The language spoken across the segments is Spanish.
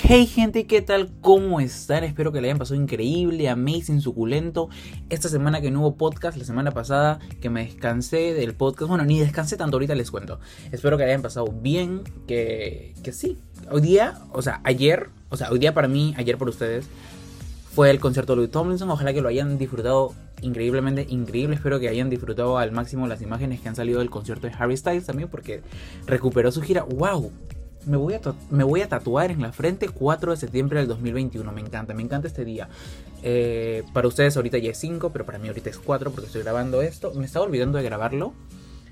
Hey gente, ¿qué tal? ¿Cómo están? Espero que le hayan pasado increíble, amazing, suculento. Esta semana que no hubo podcast, la semana pasada que me descansé del podcast. Bueno, ni descansé tanto, ahorita les cuento. Espero que le hayan pasado bien, que, que sí. Hoy día, o sea, ayer, o sea, hoy día para mí, ayer por ustedes, fue el concierto de Louis Tomlinson. Ojalá que lo hayan disfrutado increíblemente, increíble. Espero que hayan disfrutado al máximo las imágenes que han salido del concierto de Harry Styles también, porque recuperó su gira. ¡Wow! Me voy, a me voy a tatuar en la frente 4 de septiembre del 2021. Me encanta, me encanta este día. Eh, para ustedes ahorita ya es 5, pero para mí ahorita es 4 porque estoy grabando esto. Me estaba olvidando de grabarlo.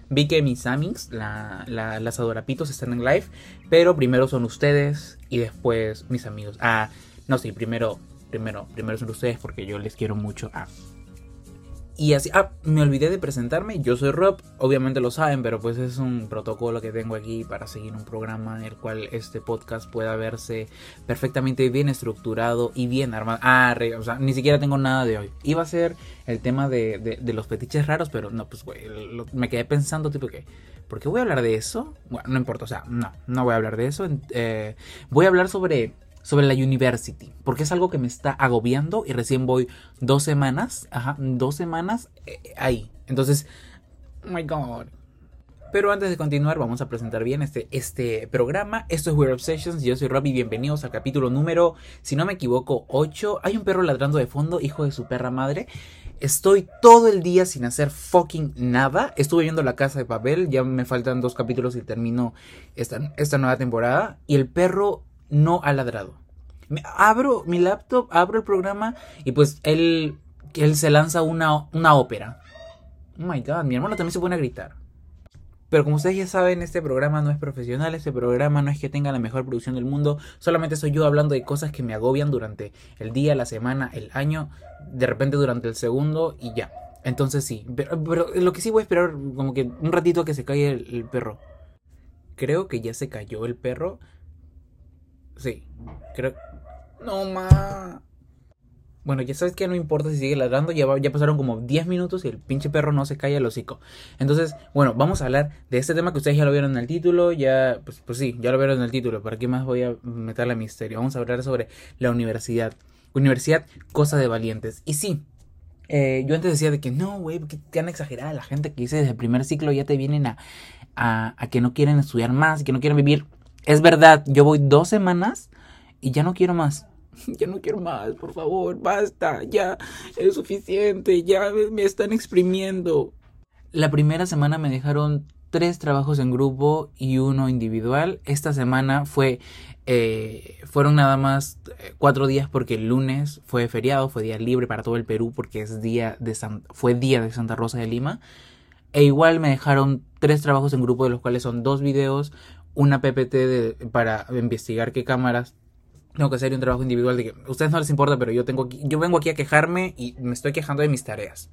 Vi que mis amigos, la, las adorapitos, están en live. Pero primero son ustedes y después mis amigos. Ah, no, sí, primero, primero, primero son ustedes porque yo les quiero mucho. Ah, y así, ah, me olvidé de presentarme, yo soy Rob, obviamente lo saben, pero pues es un protocolo que tengo aquí para seguir un programa en el cual este podcast pueda verse perfectamente bien estructurado y bien armado. Ah, o sea, ni siquiera tengo nada de hoy. Iba a ser el tema de, de, los fetiches raros, pero no, pues güey, me quedé pensando tipo que, ¿por qué voy a hablar de eso? Bueno, no importa, o sea, no, no voy a hablar de eso. Eh, voy a hablar sobre sobre la university, porque es algo que me está agobiando y recién voy dos semanas, ajá, dos semanas eh, ahí. Entonces, oh my god. Pero antes de continuar, vamos a presentar bien este, este programa. Esto es Weird Obsessions. Yo soy Robbie. Bienvenidos al capítulo número, si no me equivoco, 8. Hay un perro ladrando de fondo, hijo de su perra madre. Estoy todo el día sin hacer fucking nada. Estuve viendo La Casa de Papel. Ya me faltan dos capítulos y termino esta, esta nueva temporada. Y el perro no ha ladrado. Abro mi laptop, abro el programa y pues él, él se lanza una, una ópera. Oh my god, mi hermano también se pone a gritar. Pero como ustedes ya saben, este programa no es profesional, este programa no es que tenga la mejor producción del mundo, solamente soy yo hablando de cosas que me agobian durante el día, la semana, el año, de repente durante el segundo y ya. Entonces sí, pero, lo que sí voy a esperar como que un ratito a que se caiga el perro. Creo que ya se cayó el perro. Sí, creo. No, ma. Bueno, ya sabes que no importa si sigue ladrando, ya, ya pasaron como 10 minutos y el pinche perro no se calla el hocico. Entonces, bueno, vamos a hablar de este tema que ustedes ya lo vieron en el título, ya, pues, pues sí, ya lo vieron en el título, ¿para qué más voy a meterle misterio? Vamos a hablar sobre la universidad. Universidad, cosa de valientes. Y sí, eh, yo antes decía de que no, güey, que te han exagerado la gente que dice desde el primer ciclo ya te vienen a, a, a que no quieren estudiar más, que no quieren vivir es verdad, yo voy dos semanas y ya no quiero más. Ya no quiero más, por favor, basta, ya es suficiente, ya me están exprimiendo. La primera semana me dejaron tres trabajos en grupo y uno individual. Esta semana fue eh, fueron nada más eh, cuatro días porque el lunes fue feriado, fue día libre para todo el Perú porque es día de fue día de Santa Rosa de Lima. E igual me dejaron tres trabajos en grupo de los cuales son dos videos, una PPT para investigar qué cámaras tengo que hacer un trabajo individual de que a ustedes no les importa, pero yo tengo aquí, yo vengo aquí a quejarme y me estoy quejando de mis tareas.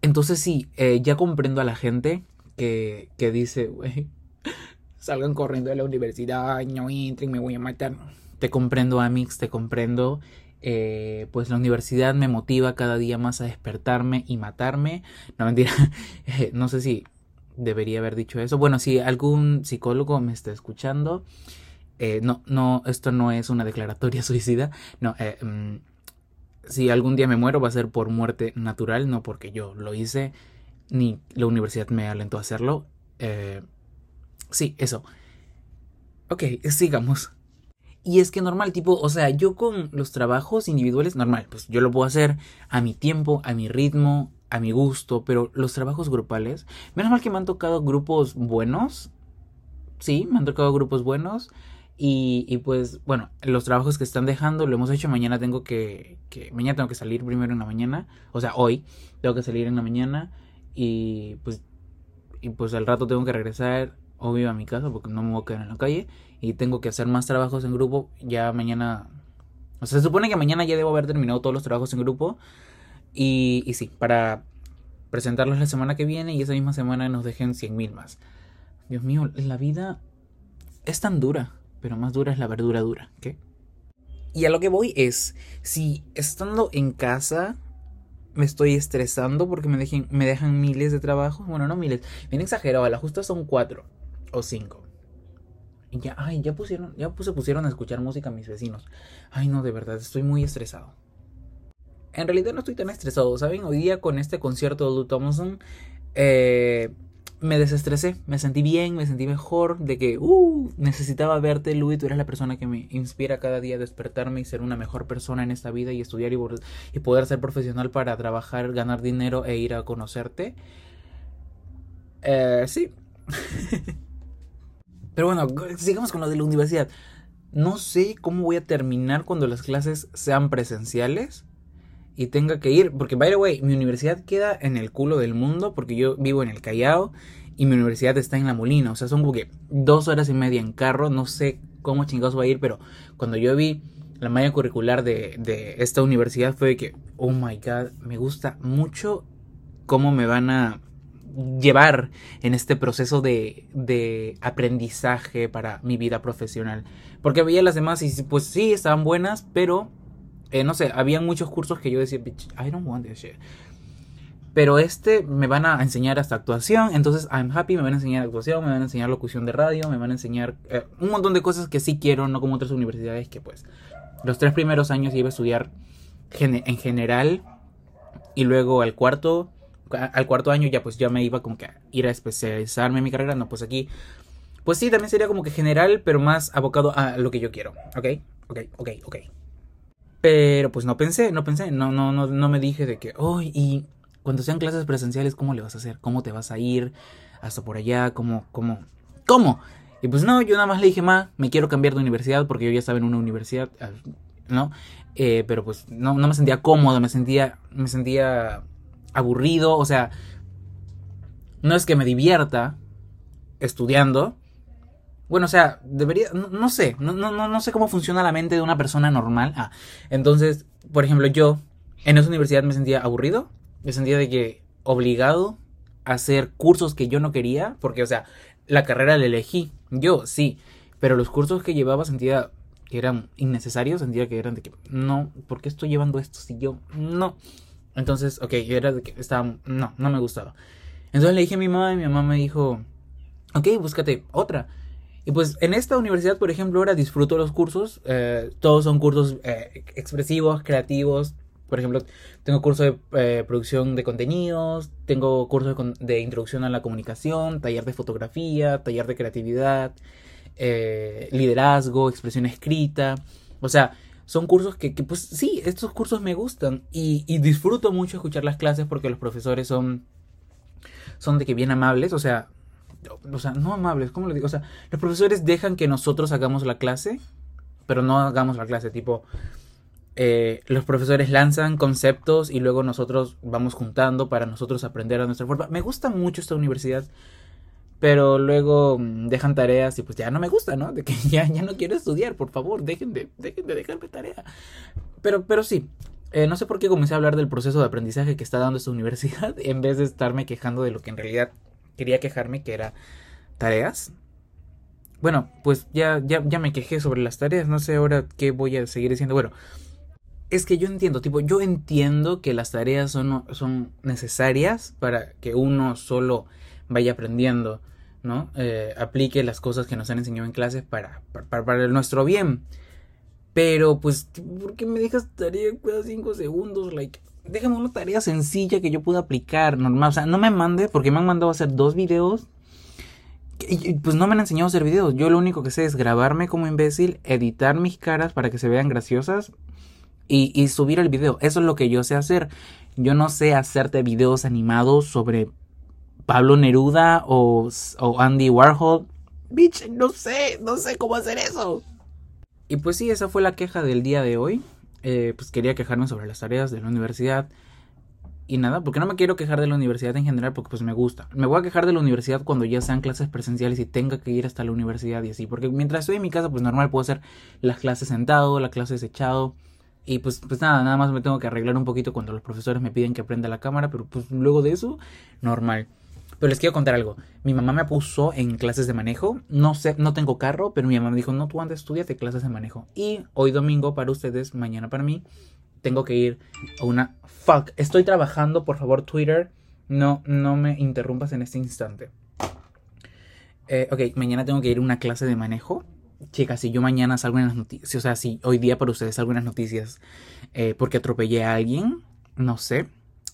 Entonces sí, eh, ya comprendo a la gente que, que dice, güey, salgan corriendo de la universidad, no entren, me voy a matar. Te comprendo, Amix, te comprendo. Eh, pues la universidad me motiva cada día más a despertarme y matarme. No mentira, no sé si debería haber dicho eso. Bueno, si algún psicólogo me está escuchando, eh, no, no, esto no es una declaratoria suicida. No, eh, mm, si algún día me muero va a ser por muerte natural, no porque yo lo hice, ni la universidad me alentó a hacerlo. Eh, sí, eso. Ok, sigamos. Y es que normal, tipo, o sea, yo con los trabajos individuales, normal, pues yo lo puedo hacer a mi tiempo, a mi ritmo, a mi gusto, pero los trabajos grupales, menos mal que me han tocado grupos buenos, sí, me han tocado grupos buenos. Y, y, pues, bueno, los trabajos que están dejando lo hemos hecho. Mañana tengo que, que, Mañana tengo que salir primero en la mañana. O sea, hoy tengo que salir en la mañana. Y pues. Y pues al rato tengo que regresar, obvio, a mi casa porque no me voy a quedar en la calle. Y tengo que hacer más trabajos en grupo. Ya mañana. O sea, se supone que mañana ya debo haber terminado todos los trabajos en grupo. Y, sí, para presentarlos la semana que viene y esa misma semana nos dejen 100 mil más. Dios mío, la vida es tan dura, pero más dura es la verdura dura. ¿Qué? Y a lo que voy es, si estando en casa me estoy estresando porque me, dejen, me dejan miles de trabajos, bueno, no miles, bien exagerado, a la justa son cuatro o cinco. Y ya, ay, ya pusieron, ya se pusieron a escuchar música mis vecinos. Ay, no, de verdad, estoy muy estresado. En realidad no estoy tan estresado, ¿saben? Hoy día con este concierto de Lou Thompson, eh, me desestresé, me sentí bien, me sentí mejor, de que, uh, necesitaba verte, Louis, tú eres la persona que me inspira cada día a despertarme y ser una mejor persona en esta vida y estudiar y, y poder ser profesional para trabajar, ganar dinero e ir a conocerte. Eh, sí. Pero bueno, sigamos con lo de la universidad. No sé cómo voy a terminar cuando las clases sean presenciales y tenga que ir, porque by the way, mi universidad queda en el culo del mundo, porque yo vivo en el Callao y mi universidad está en La Molina, o sea, son como que dos horas y media en carro, no sé cómo chingados va a ir, pero cuando yo vi la malla curricular de, de esta universidad fue de que, oh my god, me gusta mucho cómo me van a llevar en este proceso de, de, aprendizaje para mi vida profesional. Porque veía las demás y pues sí, estaban buenas, pero eh, no sé, había muchos cursos que yo decía, I don't want this shit. Pero este me van a enseñar hasta actuación, entonces I'm happy, me van a enseñar actuación, me van a enseñar locución de radio, me van a enseñar eh, un montón de cosas que sí quiero, no como otras universidades que pues los tres primeros años iba a estudiar en general y luego al cuarto, al cuarto año ya pues ya me iba como que a ir a especializarme en mi carrera, no pues aquí pues sí, también sería como que general, pero más abocado a lo que yo quiero, ¿ok? Ok, ok, ok. Pero pues no pensé, no pensé, no, no, no, no me dije de que, oh, y cuando sean clases presenciales, ¿cómo le vas a hacer? ¿Cómo te vas a ir hasta por allá? ¿Cómo, cómo, cómo? Y pues no, yo nada más le dije, ma, me quiero cambiar de universidad porque yo ya estaba en una universidad, ¿no? Eh, pero pues no, no me sentía cómodo, me sentía, me sentía aburrido, o sea, no es que me divierta estudiando, bueno, o sea, debería, no, sé, no, no, no sé cómo funciona la mente de una persona normal. Ah, entonces, por ejemplo, yo en esa universidad me sentía aburrido, me sentía de que obligado a hacer cursos que yo no quería, porque, o sea, la carrera la elegí, yo sí, pero los cursos que llevaba sentía que eran innecesarios, sentía que eran de que, no, ¿por qué estoy llevando esto si yo no? Entonces, ok, era de que estaba, no, no me gustaba. Entonces le dije a mi mamá y mi mamá me dijo, ok, búscate otra. Y pues en esta universidad, por ejemplo, ahora disfruto los cursos. Eh, todos son cursos eh, expresivos, creativos. Por ejemplo, tengo curso de eh, producción de contenidos, tengo curso de, introducción a la comunicación, taller de fotografía, taller de creatividad, liderazgo, expresión escrita. O sea, son cursos que, pues sí, estos cursos me gustan y, y disfruto mucho escuchar las clases porque los profesores son, son de que bien amables. O sea, o sea, no amables, ¿cómo le digo? O sea, los profesores dejan que nosotros hagamos la clase, pero no hagamos la clase, tipo, eh, los profesores lanzan conceptos y luego nosotros vamos juntando para nosotros aprender a nuestra forma. Me gusta mucho esta universidad, pero luego mm, dejan tareas y pues ya no me gusta, ¿no? De que ya, ya no quiero estudiar, por favor, dejen de, dejen de dejarme tarea. Pero, pero sí, eh, no sé por qué comencé a hablar del proceso de aprendizaje que está dando esta universidad en vez de estarme quejando de lo que en realidad quería quejarme, que era tareas. Bueno, pues ya, ya, ya me quejé sobre las tareas, no sé ahora qué voy a seguir diciendo. Bueno, es que yo entiendo, tipo, yo entiendo que las tareas son, son necesarias para que uno solo vaya aprendiendo, ¿no? Eh, aplique las cosas que nos han enseñado en clases para, para, para nuestro bien. Pero, pues, ¿por qué me dejas tarea cada cinco segundos? Like, déjame una tarea sencilla que yo pueda aplicar, normal. O sea, no me mande, porque me han mandado a hacer dos videos. Y, pues no me han enseñado a hacer videos. Yo lo único que sé es grabarme como imbécil, editar mis caras para que se vean graciosas y, y subir el video. Eso es lo que yo sé hacer. Yo no sé hacerte videos animados sobre Pablo Neruda o, o Andy Warhol. Bitch, no sé, no sé cómo hacer eso. Y pues sí, esa fue la queja del día de hoy. Eh, pues quería quejarme sobre las tareas de la universidad. Y nada, porque no me quiero quejar de la universidad en general porque pues me gusta. Me voy a quejar de la universidad cuando ya sean clases presenciales y tenga que ir hasta la universidad y así. Porque mientras estoy en mi casa pues normal puedo hacer las clases sentado, las clases echado. Y pues, pues nada, nada más me tengo que arreglar un poquito cuando los profesores me piden que prenda la cámara. Pero pues luego de eso, normal. Pero les quiero contar algo. Mi mamá me puso en clases de manejo. No sé, no tengo carro, pero mi mamá me dijo, no, tú antes estudiate clases de manejo. Y hoy domingo para ustedes, mañana para mí, tengo que ir a una... Fuck, estoy trabajando, por favor, Twitter. No, no me interrumpas en este instante. Eh, ok, mañana tengo que ir a una clase de manejo. Chicas, si yo mañana salgo en las noticias, o sea, si hoy día para ustedes salgo en las noticias eh, porque atropellé a alguien, no sé.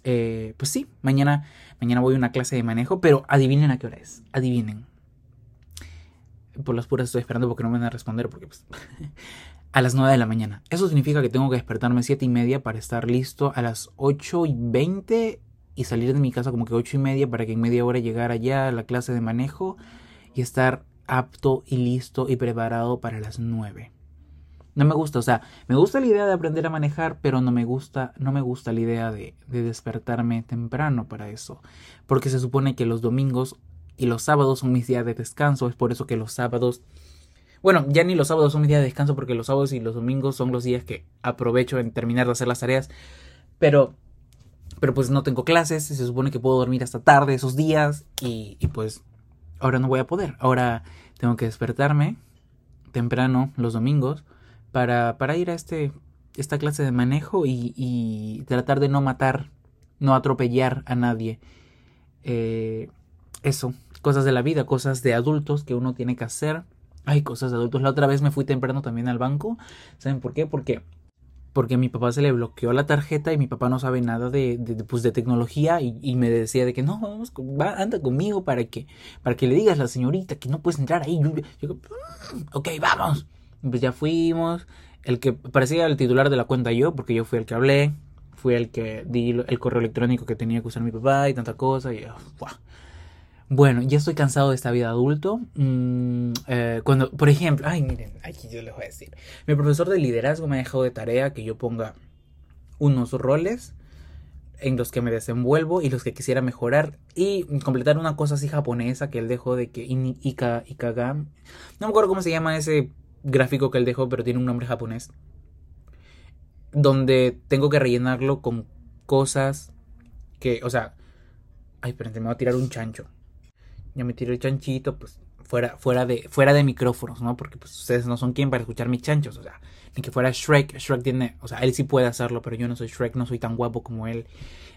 Eh, pues sí, mañana, mañana voy a una clase de manejo, pero adivinen a qué hora es. Adivinen. Por las puras estoy esperando porque no me van a responder porque pues, a las 9 de la mañana. Eso significa que tengo que despertarme a 7 y media para estar listo a las 8 y 20 y salir de mi casa como que 8 y media para que en media hora llegar allá a la clase de manejo y estar apto y listo y preparado para las 9. No me gusta, o sea, me gusta la idea de aprender a manejar, pero no me gusta, no me gusta la idea de, de despertarme temprano para eso. Porque se supone que los domingos y los sábados son mis días de descanso. Es por eso que los sábados bueno, ya ni los sábados son mis días de descanso porque los sábados y los domingos son los días que aprovecho en terminar de hacer las tareas. Pero, pero pues no tengo clases, se supone que puedo dormir hasta tarde esos días y pues ahora no voy a poder. Ahora tengo que despertarme temprano los domingos para, para ir a este, esta clase de manejo y, y tratar de no matar, no atropellar a nadie. Eh, eso, cosas de la vida, cosas de adultos que uno tiene que hacer hay cosas de adultos. La otra vez me fui temprano también al banco. ¿Saben por qué? Porque porque a mi papá se le bloqueó la tarjeta y mi papá no sabe nada de, de, pues de tecnología y, me decía de que no, vamos, va, anda conmigo para que, para que le digas a la señorita que no puedes entrar ahí. Yo, ok, vamos. Pues ya fuimos. El que parecía el titular de la cuenta yo, porque yo fui el que hablé, fui el que di el correo electrónico que tenía que usar mi papá y tanta cosa. Y, bueno, ya estoy cansado de esta vida adulto. Mm, eh, cuando, por ejemplo, ay, miren, aquí yo les voy a decir. Mi profesor de liderazgo me ha dejado de tarea que yo ponga unos roles en los que me desenvuelvo y los que quisiera mejorar y completar una cosa así japonesa que él dejó de que Ika, Ikagam. No me acuerdo cómo se llama ese gráfico que él dejó, pero tiene un nombre japonés. Donde tengo que rellenarlo con cosas que, o sea, ay, espérate, me voy a tirar un chancho ya me tiré el chanchito, pues fuera, fuera, de, fuera de micrófonos, ¿no? Porque pues ustedes no son quien para escuchar mis chanchos, o sea, ni que fuera Shrek, Shrek tiene, o sea, él sí puede hacerlo, pero yo no soy Shrek, no soy tan guapo como él,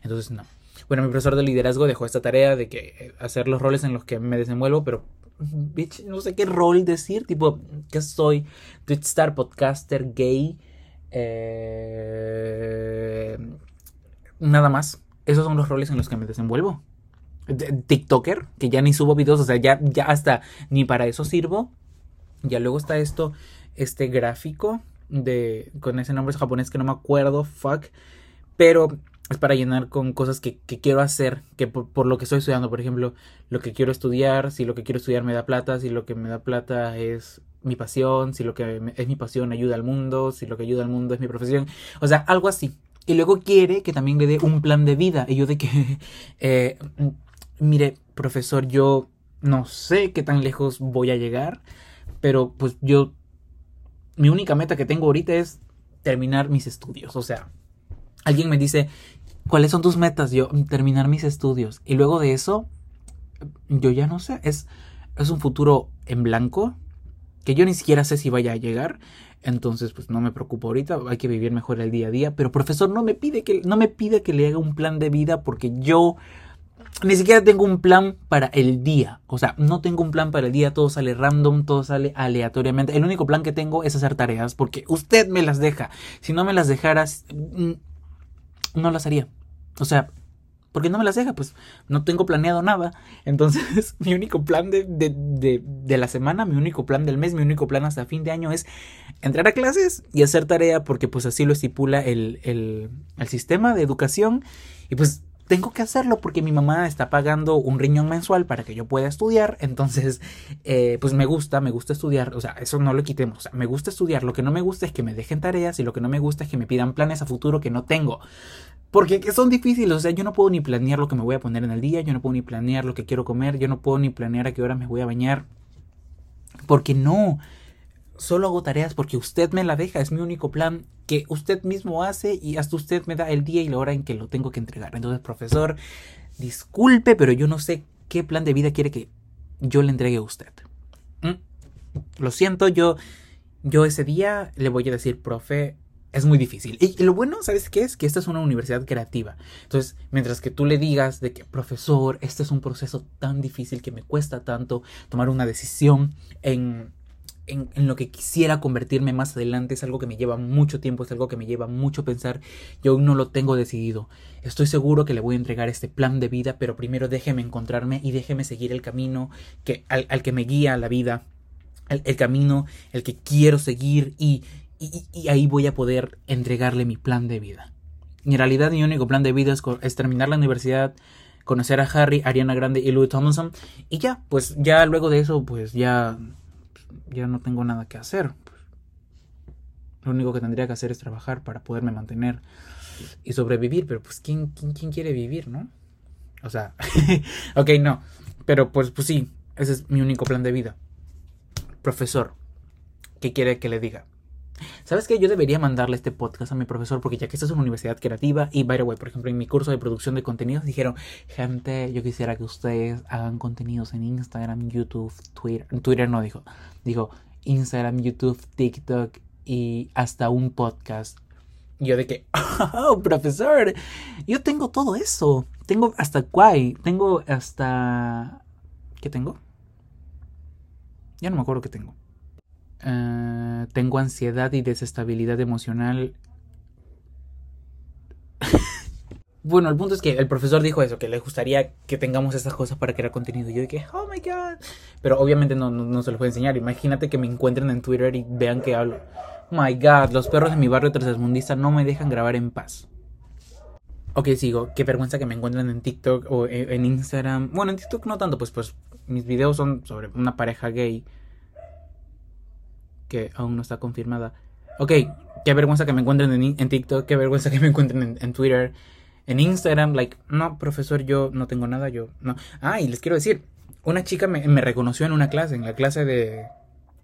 entonces no. Bueno, mi profesor de liderazgo dejó esta tarea de que eh, hacer los roles en los que me desenvuelvo, pero bitch, no sé qué rol decir, tipo, que soy Twitch Star, podcaster, gay, eh, nada más. Esos son los roles en los que me desenvuelvo. TikToker, que ya ni subo videos, o sea, ya, ya hasta ni para eso sirvo. Ya luego está esto, este gráfico de con ese nombre japonés que no me acuerdo, fuck, pero es para llenar con cosas que, quiero hacer, que por, lo que estoy estudiando, por ejemplo, lo que quiero estudiar, si lo que quiero estudiar me da plata, si lo que me da plata es mi pasión, si lo que es mi pasión ayuda al mundo, si lo que ayuda al mundo es mi profesión, o sea, algo así. Y luego quiere que también le dé un plan de vida. Y yo de que eh, mire, profesor, yo no sé qué tan lejos voy a llegar, pero pues yo, mi única meta que tengo ahorita es terminar mis estudios. O sea, alguien me dice, ¿cuáles son tus metas? Yo, terminar mis estudios. Y luego de eso, yo ya no sé, es, es un futuro en blanco que yo ni siquiera sé si vaya a llegar. Entonces, pues no me preocupo ahorita, hay que vivir mejor el día a día. Pero profesor, no me pide que, no me pide que le haga un plan de vida porque yo ni siquiera tengo un plan para el día. O sea, no tengo un plan para el día, todo sale random, todo sale aleatoriamente. El único plan que tengo es hacer tareas porque usted me las deja. Si no me las dejaras, no las haría. O sea, porque no me las deja, pues no tengo planeado nada. Entonces, mi único plan de, de, de, la semana, mi único plan del mes, mi único plan hasta fin de año es entrar a clases y hacer tarea porque pues así lo estipula el, el, el sistema de educación. Y pues tengo que hacerlo porque mi mamá está pagando un riñón mensual para que yo pueda estudiar. Entonces, eh, pues me gusta, me gusta estudiar. O sea, eso no lo quitemos. Me gusta estudiar. Lo que no me gusta es que me dejen tareas y lo que no me gusta es que me pidan planes a futuro que no tengo. Porque son difíciles, o sea, yo no puedo ni planear lo que me voy a poner en el día, yo no puedo ni planear lo que quiero comer, yo no puedo ni planear a qué hora me voy a bañar. Porque no, solo hago tareas porque usted me la deja, es mi único plan que usted mismo hace y hasta usted me da el día y la hora en que lo tengo que entregar. Entonces, profesor, disculpe, pero yo no sé qué plan de vida quiere que yo le entregue a usted. ¿Mm? Lo siento, yo, yo ese día le voy a decir, profe, es muy difícil. Y, lo bueno, ¿sabes qué es? Que esta es una universidad creativa. Entonces, mientras que tú le digas de que, profesor, este es un proceso tan difícil que me cuesta tanto tomar una decisión en, en, lo que quisiera convertirme más adelante, es algo que me lleva mucho tiempo, es algo que me lleva mucho pensar, yo aún no lo tengo decidido. Estoy seguro que le voy a entregar este plan de vida, pero primero déjeme encontrarme y déjeme seguir el camino que, al, al que me guía la vida. El, camino, el que quiero seguir y, y, ahí voy a poder entregarle mi plan de vida. en realidad mi único plan de vida es, terminar la universidad, conocer a Harry, Ariana Grande y Louis Tomlinson y ya, pues ya luego de eso pues ya ya no tengo nada que hacer. Lo único que tendría que hacer es trabajar para poderme mantener y sobrevivir, pero pues quién quién, quién quiere vivir, ¿no? O sea, ok, no, pero pues pues sí, ese es mi único plan de vida. Profesor, ¿qué quiere que le diga? ¿Sabes qué? Yo debería mandarle este podcast a mi profesor porque ya que esta es una universidad creativa y, by the way, por ejemplo, en mi curso de producción de contenidos dijeron, gente, yo quisiera que ustedes hagan contenidos en Instagram, YouTube, Twitter. Twitter no dijo, dijo Instagram, YouTube, TikTok y hasta un podcast. Yo de que, oh, profesor, yo tengo todo eso. Tengo hasta Quai, tengo hasta... ¿Qué tengo? Ya no me acuerdo qué tengo. Uh, tengo ansiedad y desestabilidad emocional. bueno, el punto es que el profesor dijo eso, que le gustaría que tengamos estas cosas para crear contenido. Y yo dije, oh my god. Pero obviamente no, no, no se los voy a enseñar. Imagínate que me encuentren en Twitter y vean que hablo. My god, los perros de mi barrio tercermundista no me dejan grabar en paz. Ok, sigo. Qué vergüenza que me encuentren en TikTok o en Instagram. Bueno, en TikTok no tanto, pues, pues mis videos son sobre una pareja gay que aún no está confirmada. Ok, qué vergüenza que me encuentren en, TikTok, qué vergüenza que me encuentren en, Twitter, en Instagram. Like, no, profesor, yo no tengo nada, yo no. Ah, y les quiero decir, una chica me, reconoció en una clase, en la clase de,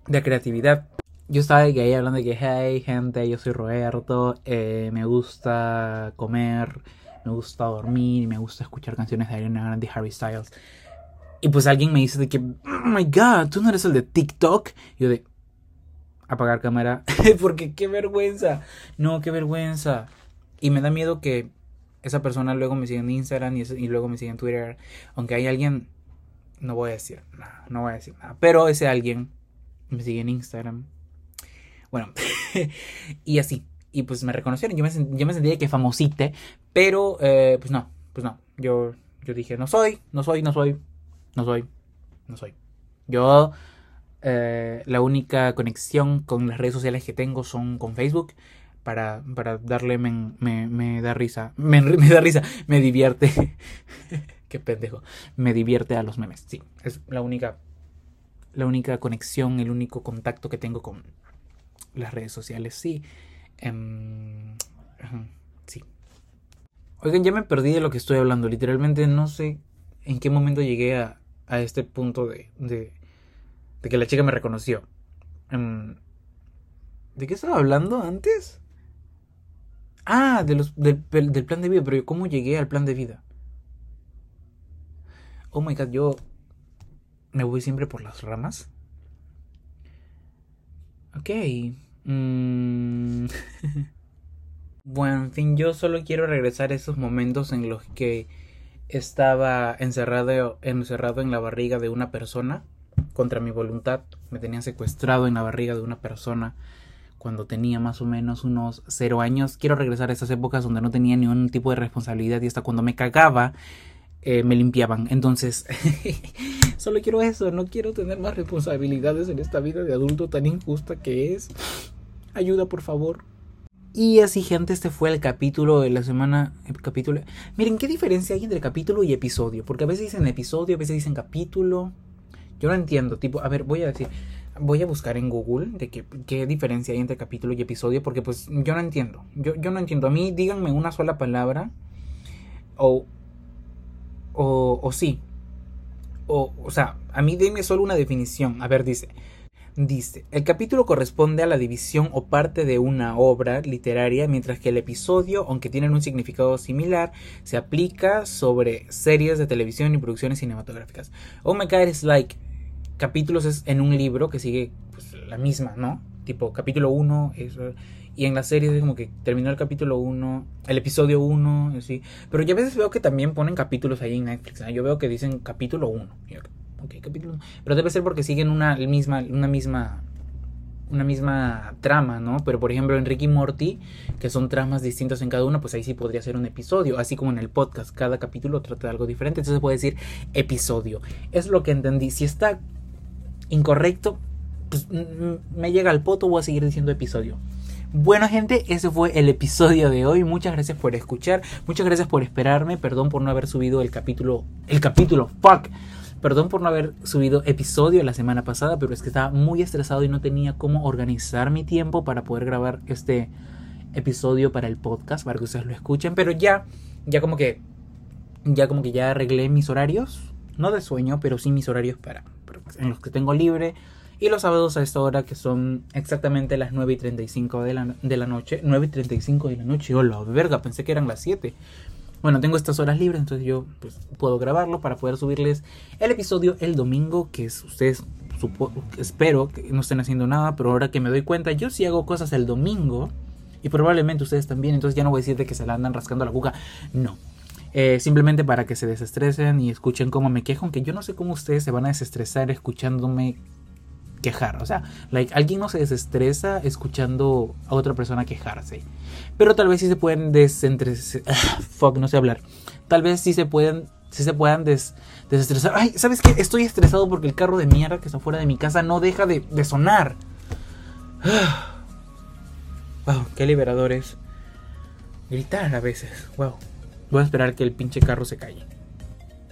de creatividad. Yo estaba ahí hablando de que, hey, gente, yo soy Roberto, eh, me gusta comer, me gusta dormir, me gusta escuchar canciones de Ariana Grande y Harry Styles. Y pues alguien me dice de que, oh my god, tú no eres el de TikTok. Yo de, apagar cámara. Porque qué vergüenza. No, qué vergüenza. Y me da miedo que esa persona luego me siga en Instagram y, luego me siga en Twitter. Aunque hay alguien, no voy a decir nada, no voy a decir nada. Pero ese alguien me sigue en Instagram. Bueno, y así. Y pues me reconocieron. Yo me, yo me sentía que famosite. Pero, eh, pues no, pues no. Yo, yo dije, no soy, no soy, no soy, no soy, no soy. Yo eh, la única conexión con las redes sociales que tengo son con Facebook. Para, para darle me, me, da risa. Me, da risa. Me divierte. Qué pendejo. Me divierte a los memes. Sí, es la única. La única conexión, el único contacto que tengo con las redes sociales. Sí. Em, sí. Oigan, ya me perdí de lo que estoy hablando. Literalmente no sé en qué momento llegué a, a este punto de que la chica me reconoció. Em, ¿De qué estaba hablando antes? Ah, de los, del, del, plan de vida, pero ¿cómo llegué al plan de vida? Oh my god, yo me voy siempre por las ramas. Ok. Mm. bueno, en fin, yo solo quiero regresar a esos momentos en los que estaba encerrado, encerrado en la barriga de una persona contra mi voluntad. Me tenían secuestrado en la barriga de una persona cuando tenía más o menos unos cero años. Quiero regresar a esas épocas donde no tenía ningún tipo de responsabilidad y hasta cuando me cagaba eh, me limpiaban. Entonces, solo quiero eso, no quiero tener más responsabilidades en esta vida de adulto tan injusta que es. Ayuda, por favor. Y así, gente, este fue el capítulo de la semana. Capítulo. Miren, ¿qué diferencia hay entre capítulo y episodio? Porque a veces dicen episodio, a veces dicen capítulo. Yo no entiendo, tipo, a ver, voy a decir, voy a buscar en Google de qué, qué diferencia hay entre capítulo y episodio, porque pues yo no entiendo. Yo, yo no entiendo. A mí díganme una sola palabra o, o, o sí. O, o sea, a mí denme solo una definición. A ver, dice, Dice, el capítulo corresponde a la división o parte de una obra literaria, mientras que el episodio, aunque tienen un significado similar, se aplica sobre series de televisión y producciones cinematográficas. Oh my god, it's like capítulos es en un libro que sigue pues, la misma, ¿no? tipo capítulo 1, y en la serie es como que terminó el capítulo 1, el episodio 1, así. Pero yo a veces veo que también ponen capítulos ahí en Netflix. Yo veo que dicen capítulo 1. Ok, capítulo Pero debe ser porque siguen una misma, una misma una misma trama, ¿no? Pero por ejemplo en Ricky Morty, que son tramas distintas en cada uno, pues ahí sí podría ser un episodio, así como en el podcast, cada capítulo trata de algo diferente, entonces se puede decir episodio. Es lo que entendí. Si está incorrecto, pues me llega al poto, voy a seguir diciendo episodio. Bueno gente, ese fue el episodio de hoy. Muchas gracias por escuchar, muchas gracias por esperarme. Perdón por no haber subido el capítulo, el capítulo, fuck Perdón por no haber subido episodio la semana pasada, pero es que estaba muy estresado y no tenía cómo organizar mi tiempo para poder grabar este episodio para el podcast, para que ustedes lo escuchen. Pero ya, ya como que, ya como que ya arreglé mis horarios, no de sueño, pero sí mis horarios para, en los que tengo libre. Y los sábados a esta hora que son exactamente las 9 y 35 de la, de la noche. 9 y 35 de la noche. Oh, la verga, pensé que eran las 7 bueno, tengo estas horas libres, entonces yo pues, puedo grabarlo para poder subirles el episodio el domingo, que es ustedes espero que no estén haciendo nada, pero ahora que me doy cuenta, yo sí hago cosas el domingo y probablemente ustedes también, entonces ya no voy a decir de que se la andan rascando la cuca, no. Eh, simplemente para que se desestresen y escuchen cómo me quejo, aunque yo no sé cómo ustedes se van a desestresar escuchándome quejar. O sea, like, alguien no se desestresa escuchando a otra persona quejarse. Pero tal vez sí se pueden desentresar. fuck, no sé hablar. Tal vez sí se pueden. Sí se puedan desestresar. Ay, ¿sabes qué? Estoy estresado porque el carro de mierda que está fuera de mi casa no deja de, de sonar. wow, qué liberador es. Gritar a veces. Wow. Voy a esperar que el pinche carro se calle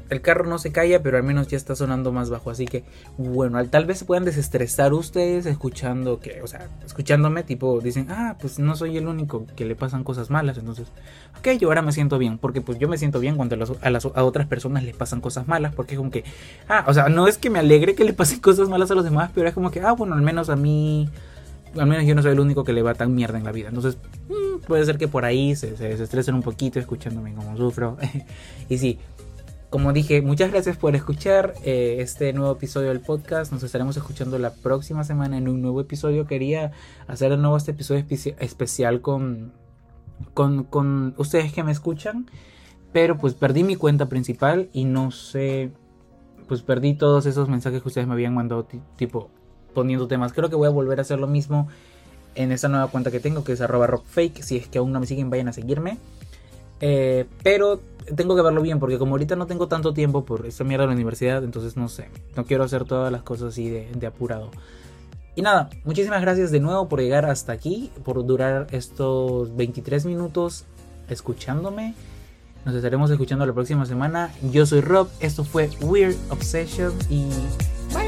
el carro no se calla, pero al menos ya está sonando más bajo. Así que, bueno, tal vez se puedan desestresar ustedes escuchando que, o sea, escuchándome, tipo, dicen, ah, pues no soy el único que le pasan cosas malas. Entonces, ok, yo ahora me siento bien, porque pues yo me siento bien cuando a, las, a otras personas les pasan cosas malas, porque es como que, ah, o sea, no es que me alegre que le pasen cosas malas a los demás, pero es como que, ah, bueno, al menos a mí, al menos yo no soy el único que le va tan mierda en la vida. Entonces, mm, puede ser que por ahí se, se desestresen un poquito escuchándome como sufro. y sí como dije, muchas gracias por escuchar eh, este nuevo episodio del podcast. Nos estaremos escuchando la próxima semana en un nuevo episodio. Quería hacer de nuevo este episodio especial con, con, con ustedes que me escuchan. Pero pues perdí mi cuenta principal y no sé, pues perdí todos esos mensajes que ustedes me habían mandado tipo poniendo temas. Creo que voy a volver a hacer lo mismo en esa nueva cuenta que tengo que es arroba rockfake. Si es que aún no me siguen vayan a seguirme. Eh, pero tengo que verlo bien porque como ahorita no tengo tanto tiempo por esta mierda de la universidad, entonces no sé, no quiero hacer todas las cosas así de, apurado. Y nada, muchísimas gracias de nuevo por llegar hasta aquí, por durar estos 23 minutos escuchándome. Nos estaremos escuchando la próxima semana. Yo soy Rob, esto fue Weird Obsession y bye.